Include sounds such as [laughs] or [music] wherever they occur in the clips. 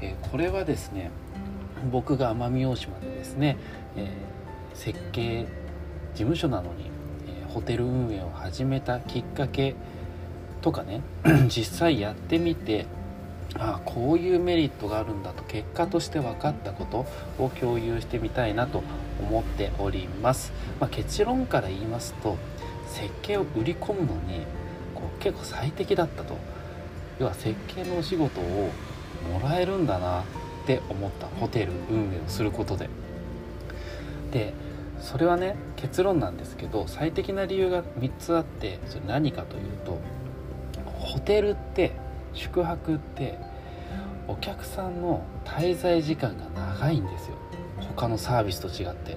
えー、これはですね僕が奄美大島でですね、えー、設計事務所なのに、え、ホテル運営を始めたきっかけとかね [clears throat] 実際やってみてああこういうメリットがあるんだと結果として分かったことを共有してみたいなと思っております、まあ、結論から言いますと設計を売り込むのにこう結構最適だったと。要は設計のお仕事をもらえるんだなって思ったホテル運営をすることで。でそれはね結論なんですけど最適な理由が3つあってそれ何かというとホテルって宿泊ってお客さんの滞在時間が長いんですよ。他のサービスと違って。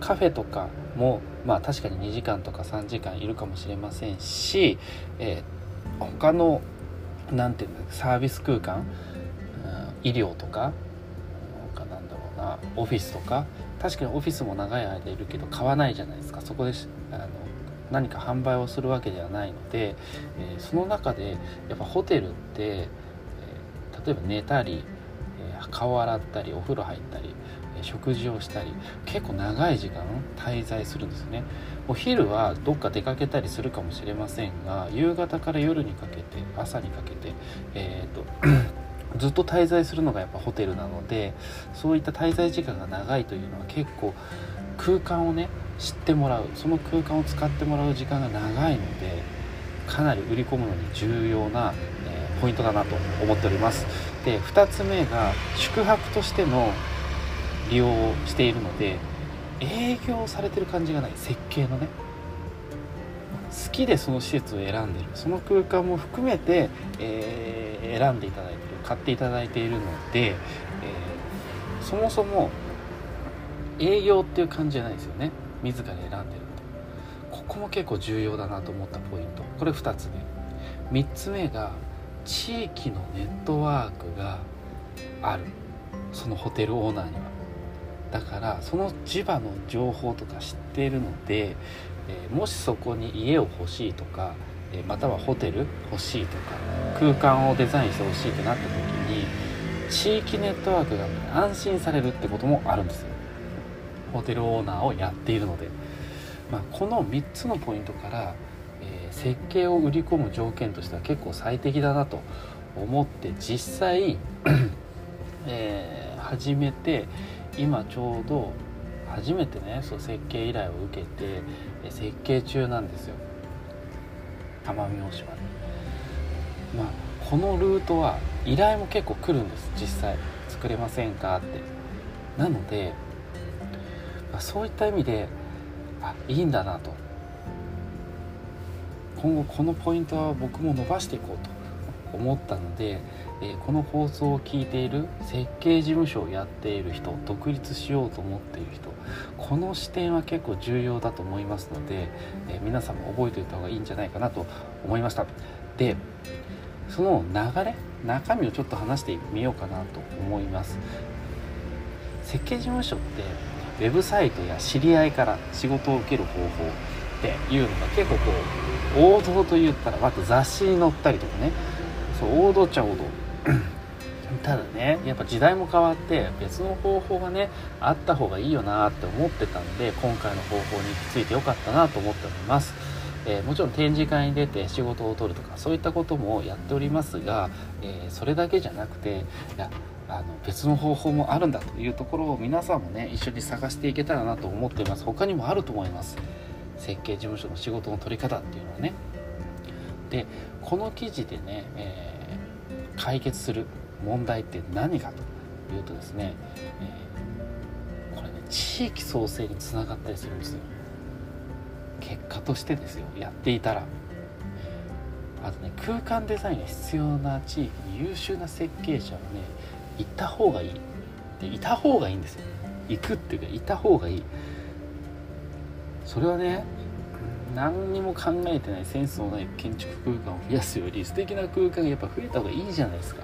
カフェとかもまあ確かに2時間とか3時間いるかもしれませんし、えー、他の何て言うんだサービス空間、医療とかかなんだろうなオフィスとか確かにオフィスも長い間いるけど買わないじゃないですか。そこであの何か販売をするわけではないので、えー、その中でやっぱホテルって、えー、例えば寝たり、えー、顔洗ったりお風呂入ったりえ食事をしたり結構長い時間滞在するんですね。お昼はどっか出かけたりするかもしれませんが夕方から夜にかけて朝にかけてえーとずっと滞在するのがやっぱホテルなのでそういった滞在時間が長いというのは結構空間をね知ってもらうその空間を使ってもらう時間が長いのでかなり売り込むのに重要な、えー、ポイントだなと思っております。で2つ目が宿泊としての利用をしているので営業されてる感じがない。設計のね。きでその施設を選んでる。その空間も含めて、えー、選んでいただいてる。買っていただいているので、えー、そもそも営業っていう感じじゃないですよね。自ら選んでるとここも結構重要だなと思ったポイント。これ2つ目。3つ目が地域のネットワークがある。そのホテルオーナーには。だからその地場の情報とか知っているので、えー、もしそこに家を欲しいとか、えー、またはホテル欲しいとか空間をデザインしてほしいってなった時に地域ネットワークが安心されるってこともあるんですよ。ホテルオーナーをやっているので、まあ、この3つのポイントから、えー、設計を売り込む条件としては結構最適だなと思って実際、[clears throat] えー、始めて今ちょうど初めてねそう設計依頼を受けて設計中なんですよ。奄美大島でまあこのルートは依頼も結構来るんです。実際。作れませんかって。なので、まあ、そういった意味であいいんだなと。今後このポイントは僕も伸ばしていこうと。思ったので、えこの放送を聞いている設計事務所をやっている人独立しようと思っている人この視点は結構重要だと思いますので、え皆さんも覚えておいた方がいいんじゃないかなと思いました。でその流れ中身をちょっと話してみようかなと思います。設計事務所ってウェブサイトや知り合いから仕事を受ける方法っていうのが結構こう王道と言ったらまた雑誌に載ったりとかねそう王道っちゃ王道。[clears throat] ただねやっぱ時代も変わって別の方法がねあった方がいいよなって思ってたんで今回の方法についてよかったなと思っております、えー、もちろん展示会に出て仕事を取るとかそういったこともやっておりますが、えー、それだけじゃなくていやあの別の方法もあるんだというところを皆さんもね一緒に探していけたらなと思っています。他にもあると思います。設計事務所の仕事の取り方っていうのはね。でこの記事でね、えー解決する問題って何かというとですね、えー、これね地域創生につながったりするんですよ。結果としてですよやっていたら。あとね空間デザインが必要な地域に優秀な設計者をね行った方がいい。でいた方がいいんですよ。行くっていうかいた方がいい。それはね何にも考えてないセンスのない建築空間を増やすより素敵な空間がやっぱ増えた方がいいじゃないですか。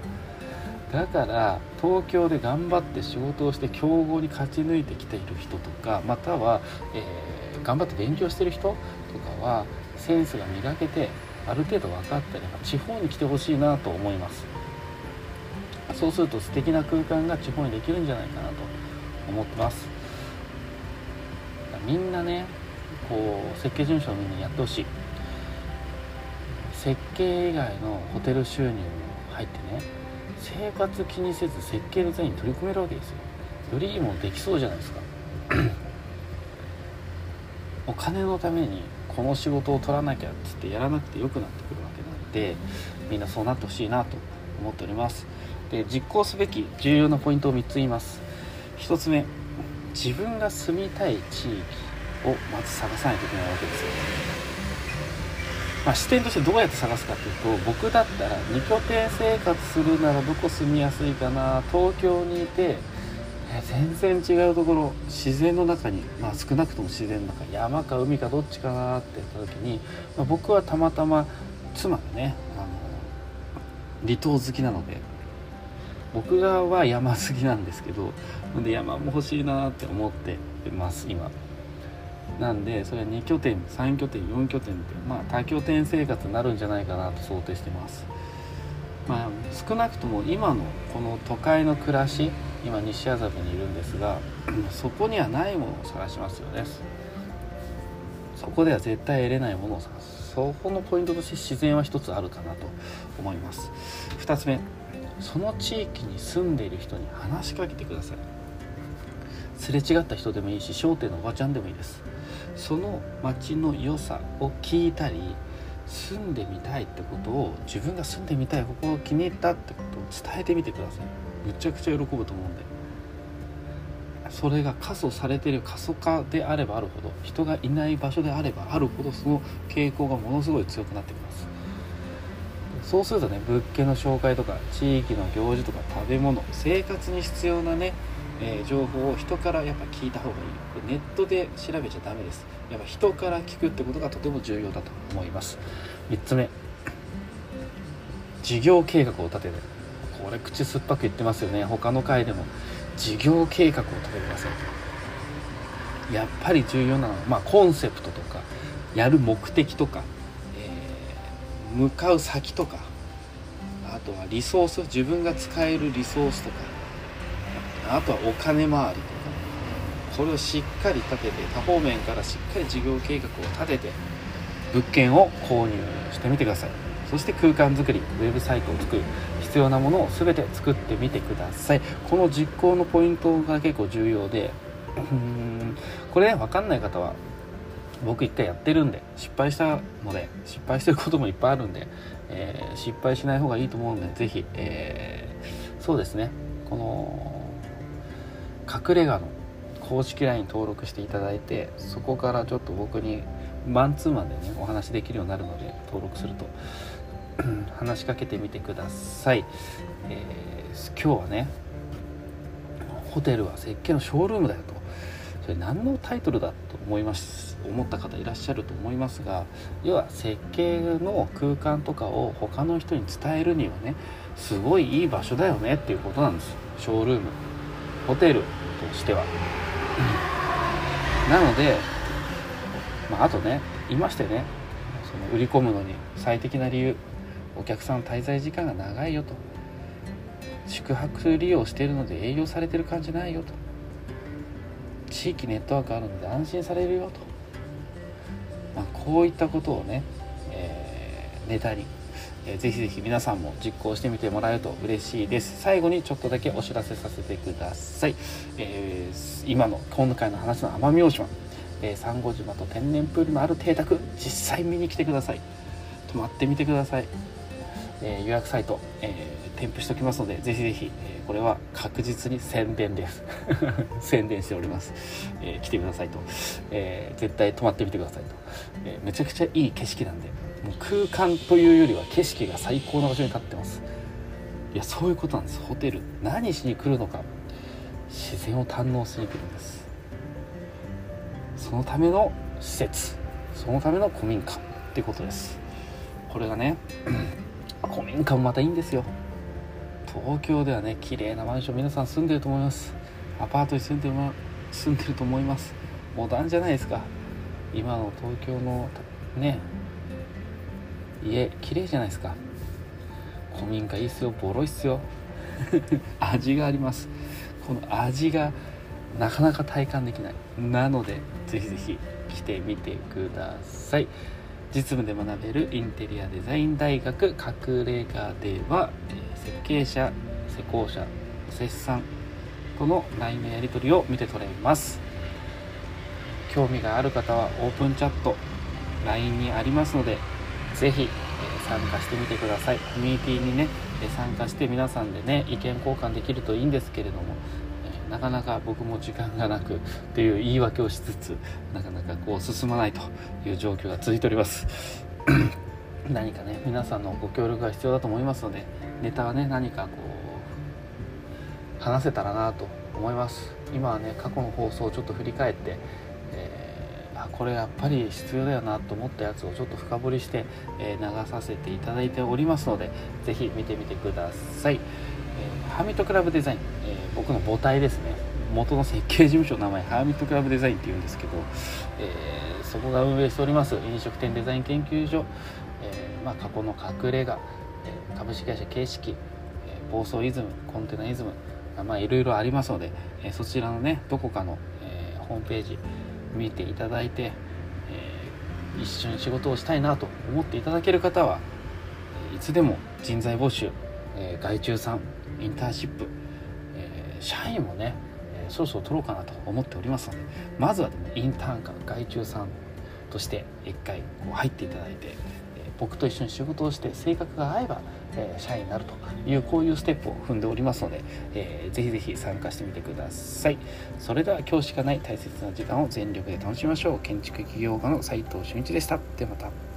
だから東京で頑張って仕事をして強豪に勝ち抜いてきている人とかまたは、えー、頑張って勉強してる人とかはセンスが磨けてある程度分かったり地方に来てほしいなと思います。そうすると素敵な空間が地方にできるんじゃないかなと思ってます。みんなねこう設計事務所をみんなやってほしい。設計以外のホテル収入も入ってね生活気にせず設計デザインに取り組めるわけですよ。よりいいものできそうじゃないですか。[clears throat] お金のためにこの仕事を取らなきゃっつってやらなくてよくなってくるわけなんでみんなそうなってほしいなと思っております。で実行すべき重要なポイントを3つ言います。1つ目自分が住みたい地域をまず探さないといけないわけですよ、まあ、視点としてどうやって探すかっていうと僕だったら2拠点生活するならどこ住みやすいかな東京にいて全然違うところ自然の中に、まあ、少なくとも自然の中山か海かどっちかなって言った時に、まあ、僕はたまたま妻がねあの離島好きなので僕らは山好きなんですけどで山も欲しいなって思ってます今。なんでそれは2拠点3拠点4拠点ってまあ多拠点生活になるんじゃないかなと想定してます。まあ少なくとも今のこの都会の暮らし今西麻布にいるんですがそこにはないものを探しますよね。そこでは絶対得れないものを探す。そこのポイントとして自然は一つあるかなと思います。2つ目その地域に住んでいる人に話しかけてください。すれ違った人でもいいし商店のおばちゃんでもいいです。その町の良さを聞いたり住んでみたいってことを自分が住んでみたいここを気に入ったってことを伝えてみてください。むちゃくちゃ喜ぶと思うんで。それが過疎されてる過疎化であればあるほど人がいない場所であればあるほどその傾向がものすごい強くなってきます。そうするとね物件の紹介とか地域の行事とか食べ物生活に必要なね、えー、情報を人からやっぱ聞いた方がいい。ネットで調べちゃダメです。やっぱ人から聞くってことがとても重要だと思います。3つ目。事業計画を立てる。これ口酸っぱく言ってますよね。他の回でも。事業計画を立ててくださいやっぱり重要なのは、まあ、コンセプトとかやる目的とかえ向かう先とかあとはリソース自分が使えるリソースとか。あとはお金回りとか。これをしっかり立てて多方面からしっかり事業計画を立てて物件を購入してみてください。そして空間づくりウェブサイトを作る。必要なものを全て作ってみてください。この実行のポイントが結構重要でうんこれね分かんない方は僕一回やってるんで失敗したので失敗してることもいっぱいあるんで、えー、失敗しない方がいいと思うんで是非、えー、そうですね。この隠れ家の公式 LINE 登録していただいてそこからちょっと僕にマンツーマンでねお話できるようになるので登録すると話しかけてみてください、えー、今日はねホテルは設計のショールームだよと。それ何のタイトルだと思います思った方いらっしゃると思いますが要は設計の空間とかを他の人に伝えるにはねすごいいい場所だよねっていうことなんです。ショールーム。ホテルとしては、なので、まあ、あとねいましてねその売り込むのに最適な理由お客さん滞在時間が長いよと。宿泊利用してるので営業されてる感じないよと。地域ネットワークあるので安心されるよと、まあ、こういったことをね、えー、ネタに、えー、ぜひぜひ皆さんも実行してみてもらえると嬉しいです。最後にちょっとだけお知らせさせてください、えー、今の今回の話の奄美大島。え、サンゴ島と天然プールのある邸宅実際見に来てください。泊まってみてください、えー、予約サイト、えー、添付しておきますのでぜひぜひ、えこれは確実に宣伝です。[laughs] 宣伝しております、え、来てくださいと、え、絶対泊まってみてくださいと、え、めちゃくちゃいい景色なんで。もう空間というよりは景色が最高な場所に立ってます。いやそういうことなんです。ホテル。何しに来るのか。自然を堪能しに来るんです。そのための施設。そのための古民家。ってことです。これがね [clears throat] 古民家もまたいいんですよ。東京ではね綺麗なマンション皆さん住んでると思います。アパートに住んでる住んでると思います。モダンじゃないですか。今の東京のね家綺麗じゃないですか。古民家いいっすよボロいっすよ。[laughs] 味があります。この味がなかなか体感できない。なのでぜひぜひ来てみてください。実務で学べるインテリアデザイン大学隠れ家では、え設計者施工者設産との LINE のやり取りを見て取れます。興味がある方はオープンチャット LINE にありますのでぜひ参加してみてください。コミュニティにね参加して皆さんでね意見交換できるといいんですけれどもなかなか僕も時間がなく [laughs] っていう言い訳をしつつなかなかこう進まないという状況が続いております。[coughs] 何かね皆さんのご協力が必要だと思いますのでネタはね何かこう話せたらなと思います。今はね過去の放送をちょっと振り返って、えー、あこれやっぱり必要だよなと思ったやつをちょっと深掘りして、え、流させていただいておりますので是非見てみてください。えー、ハーミットクラブデザイン、えー、僕の母体ですね。元の設計事務所の名前ハーミットクラブデザインっていうんですけど、えー、そこが運営しております飲食店デザイン研究所、えまあ、過去の隠れ家、え株式会社形式、え暴走イズムコンテナイズムまいろいろありますので、えそちらのねどこかの、えホームページ見ていただいて、え一緒に仕事をしたいなと思っていただける方はいつでも人材募集、え外注さんインターンシップ、えー、社員もね、え、そろそろ取ろうかなと思っておりますのでまずはでもインターンか外注さんとして一回こう入っていただいて、僕と一緒に仕事をして性格が合えば、えー、社員になるというこういうステップを踏んでおりますので、えー、ぜひぜひ参加してみてください。それでは今日しかない大切な時間を全力で楽しみましょう。建築起業家の斉藤俊一でした。ではまた。